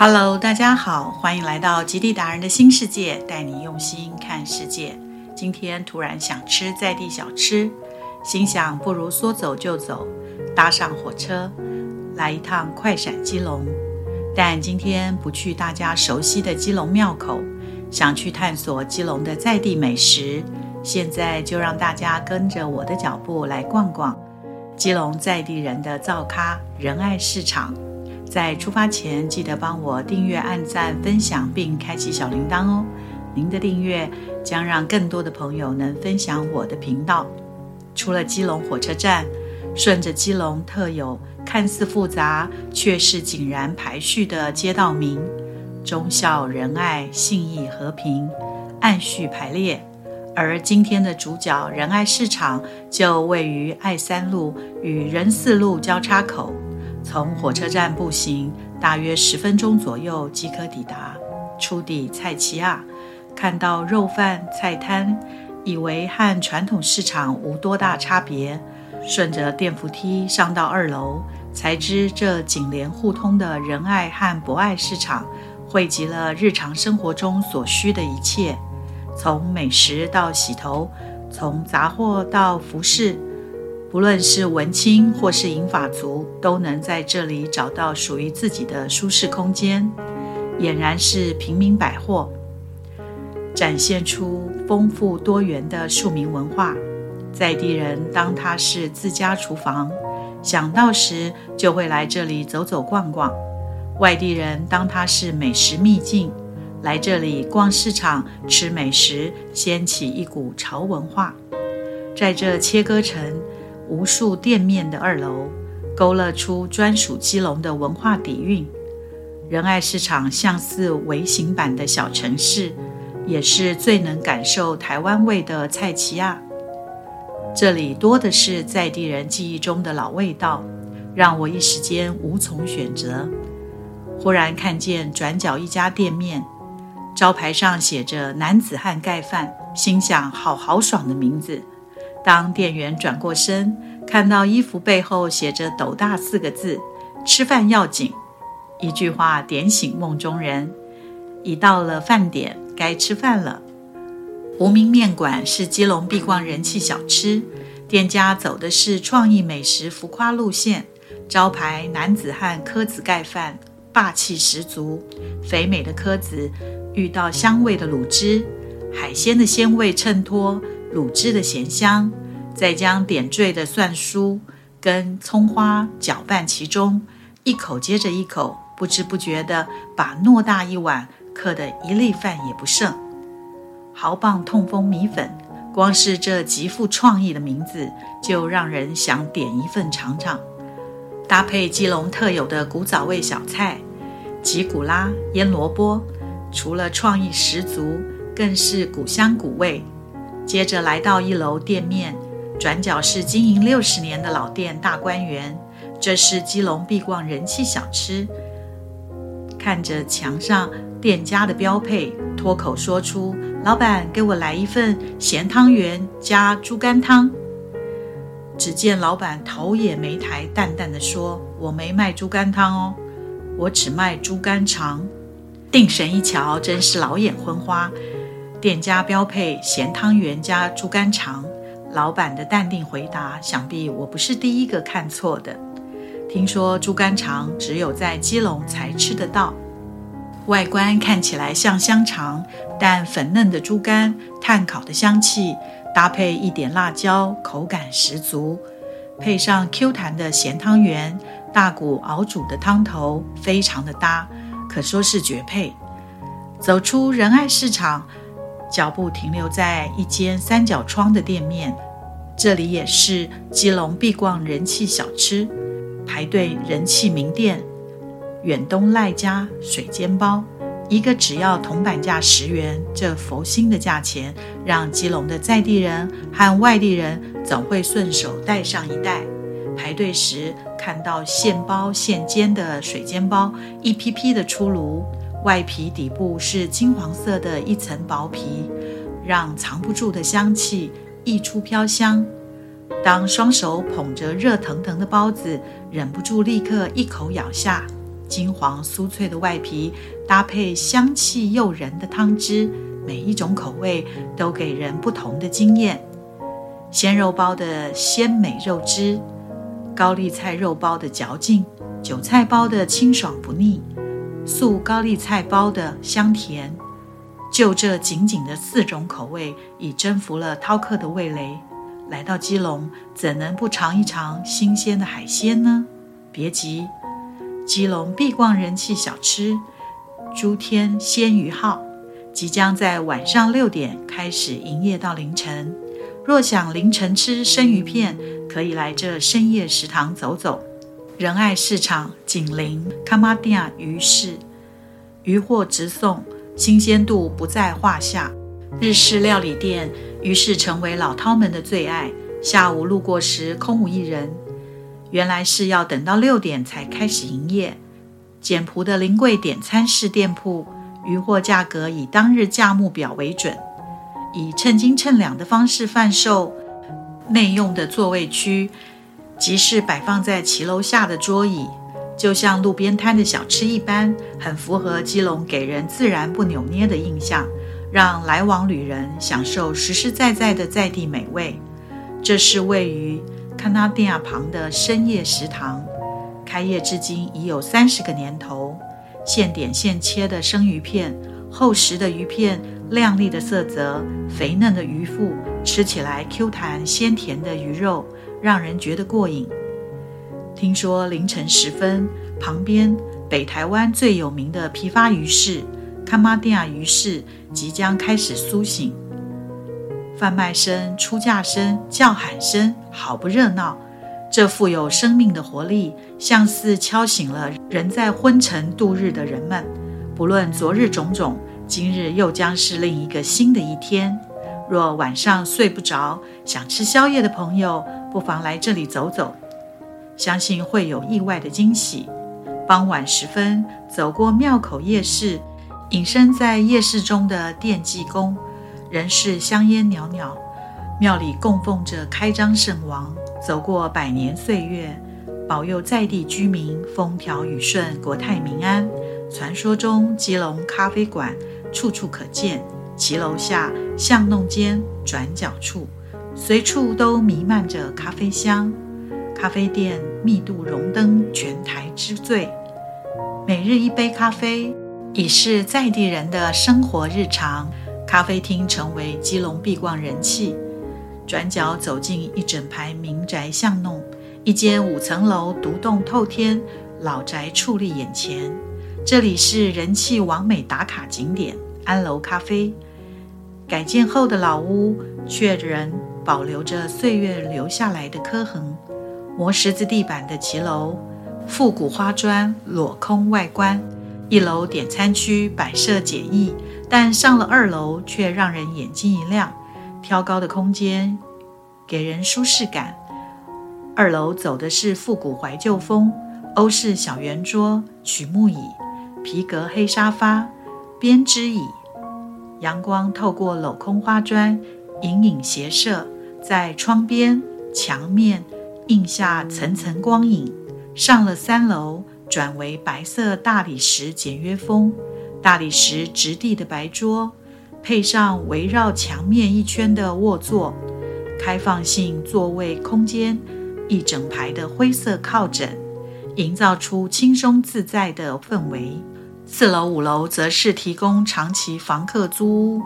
Hello，大家好，欢迎来到极地达人的新世界，带你用心看世界。今天突然想吃在地小吃，心想不如说走就走，搭上火车来一趟快闪基隆。但今天不去大家熟悉的基隆庙口，想去探索基隆的在地美食。现在就让大家跟着我的脚步来逛逛基隆在地人的灶咖仁爱市场。在出发前，记得帮我订阅、按赞、分享，并开启小铃铛哦。您的订阅将让更多的朋友能分享我的频道。出了基隆火车站，顺着基隆特有、看似复杂却是井然排序的街道名——忠孝仁爱信义和平，按序排列。而今天的主角仁爱市场就位于爱三路与仁四路交叉口。从火车站步行大约十分钟左右即可抵达。初抵菜奇亚，看到肉贩菜摊，以为和传统市场无多大差别。顺着电扶梯上到二楼，才知这紧连互通的仁爱和博爱市场，汇集了日常生活中所需的一切，从美食到洗头，从杂货到服饰。不论是文青或是银发族，都能在这里找到属于自己的舒适空间。俨然是平民百货，展现出丰富多元的庶民文化。在地人当它是自家厨房，想到时就会来这里走走逛逛；外地人当它是美食秘境，来这里逛市场吃美食，掀起一股潮文化。在这切割成。无数店面的二楼，勾勒出专属基隆的文化底蕴。仁爱市场像似微型版的小城市，也是最能感受台湾味的菜奇亚。这里多的是在地人记忆中的老味道，让我一时间无从选择。忽然看见转角一家店面，招牌上写着“男子汉盖饭”，心想好豪爽的名字。当店员转过身，看到衣服背后写着“斗大”四个字，“吃饭要紧”，一句话点醒梦中人。已到了饭点，该吃饭了。无名面馆是基隆必逛人气小吃，店家走的是创意美食浮夸路线，招牌男子汉蚵子盖饭，霸气十足。肥美的蚵子遇到香味的卤汁，海鲜的鲜味衬托。卤汁的咸香，再将点缀的蒜酥跟葱花搅拌其中，一口接着一口，不知不觉地把偌大一碗嗑得一粒饭也不剩。豪棒痛风米粉，光是这极富创意的名字，就让人想点一份尝尝。搭配基隆特有的古早味小菜，吉古拉腌萝卜，除了创意十足，更是古香古味。接着来到一楼店面，转角是经营六十年的老店大观园，这是基隆必逛人气小吃。看着墙上店家的标配，脱口说出：“老板，给我来一份咸汤圆加猪肝汤。”只见老板头也没抬，淡淡的说：“我没卖猪肝汤哦，我只卖猪肝肠。”定神一瞧，真是老眼昏花。店家标配咸汤圆加猪肝肠，老板的淡定回答，想必我不是第一个看错的。听说猪肝肠只有在基隆才吃得到，外观看起来像香肠，但粉嫩的猪肝、炭烤的香气，搭配一点辣椒，口感十足。配上 Q 弹的咸汤圆，大骨熬煮的汤头，非常的搭，可说是绝配。走出仁爱市场。脚步停留在一间三角窗的店面，这里也是基隆必逛人气小吃，排队人气名店——远东赖家水煎包，一个只要铜板价十元，这佛心的价钱，让基隆的在地人和外地人总会顺手带上一袋。排队时看到现包现煎的水煎包，一批批的出炉。外皮底部是金黄色的一层薄皮，让藏不住的香气溢出飘香。当双手捧着热腾腾的包子，忍不住立刻一口咬下，金黄酥脆的外皮搭配香气诱人的汤汁，每一种口味都给人不同的惊艳。鲜肉包的鲜美肉汁，高丽菜肉包的嚼劲，韭菜包的清爽不腻，素高丽菜包的香甜。就这仅仅的四种口味，已征服了饕客的味蕾。来到基隆，怎能不尝一尝新鲜的海鲜呢？别急，基隆必逛人气小吃“诸天鲜鱼号”即将在晚上六点开始营业到凌晨。若想凌晨吃生鱼片，可以来这深夜食堂走走。仁爱市场紧邻卡玛蒂亚鱼市，鱼货直送，新鲜度不在话下。日式料理店于是成为老饕们的最爱。下午路过时空无一人，原来是要等到六点才开始营业。简朴的临柜点餐式店铺，鱼货价格以当日价目表为准，以称斤称两的方式贩售。内用的座位区即是摆放在骑楼下的桌椅，就像路边摊的小吃一般，很符合基隆给人自然不扭捏的印象。让来往旅人享受实实在在的在地美味。这是位于康纳蒂亚旁的深夜食堂，开业至今已有三十个年头。现点现切的生鱼片，厚实的鱼片，亮丽的色泽，肥嫩的鱼腹，吃起来 Q 弹鲜甜的鱼肉，让人觉得过瘾。听说凌晨时分，旁边北台湾最有名的批发鱼市。康玛蒂亚鱼市即将开始苏醒，贩卖声、出价声、叫喊声，好不热闹。这富有生命的活力，像似敲醒了仍在昏沉度日的人们。不论昨日种种，今日又将是另一个新的一天。若晚上睡不着，想吃宵夜的朋友，不妨来这里走走，相信会有意外的惊喜。傍晚时分，走过庙口夜市。隐身在夜市中的电技宫，仍是香烟袅袅。庙里供奉着开张圣王，走过百年岁月，保佑在地居民风调雨顺、国泰民安。传说中，基隆咖啡馆处处可见，骑楼下、巷弄间、转角处，随处都弥漫着咖啡香。咖啡店密度荣登全台之最，每日一杯咖啡。已是在地人的生活日常，咖啡厅成为基隆必逛人气。转角走进一整排民宅巷弄，一间五层楼独栋透天老宅矗立眼前。这里是人气完美打卡景点安楼咖啡。改建后的老屋却仍保留着岁月留下来的刻痕。磨石子地板的骑楼，复古花砖裸空外观。一楼点餐区摆设简易，但上了二楼却让人眼睛一亮。挑高的空间给人舒适感。二楼走的是复古怀旧风，欧式小圆桌、曲木椅、皮革黑沙发、编织椅。阳光透过镂空花砖，隐隐斜射在窗边、墙面，映下层层光影。上了三楼。转为白色大理石简约风，大理石质地的白桌，配上围绕墙面一圈的卧座，开放性座位空间，一整排的灰色靠枕，营造出轻松自在的氛围。四楼、五楼则是提供长期房客租屋。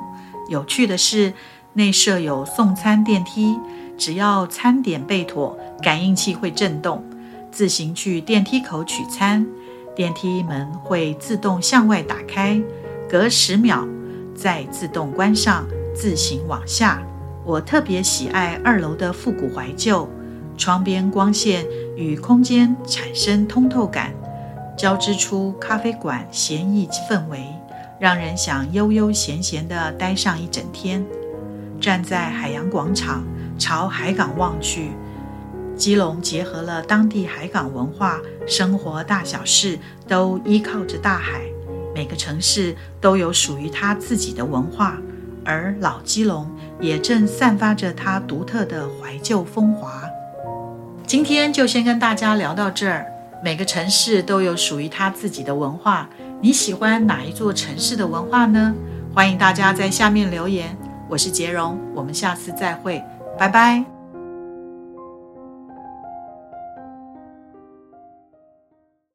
有趣的是，内设有送餐电梯，只要餐点备妥，感应器会震动。自行去电梯口取餐，电梯门会自动向外打开，隔十秒再自动关上，自行往下。我特别喜爱二楼的复古怀旧，窗边光线与空间产生通透感，交织出咖啡馆闲逸氛围，让人想悠悠闲闲地待上一整天。站在海洋广场，朝海港望去。基隆结合了当地海港文化，生活大小事都依靠着大海。每个城市都有属于它自己的文化，而老基隆也正散发着它独特的怀旧风华。今天就先跟大家聊到这儿，每个城市都有属于它自己的文化。你喜欢哪一座城市的文化呢？欢迎大家在下面留言。我是杰荣，我们下次再会，拜拜。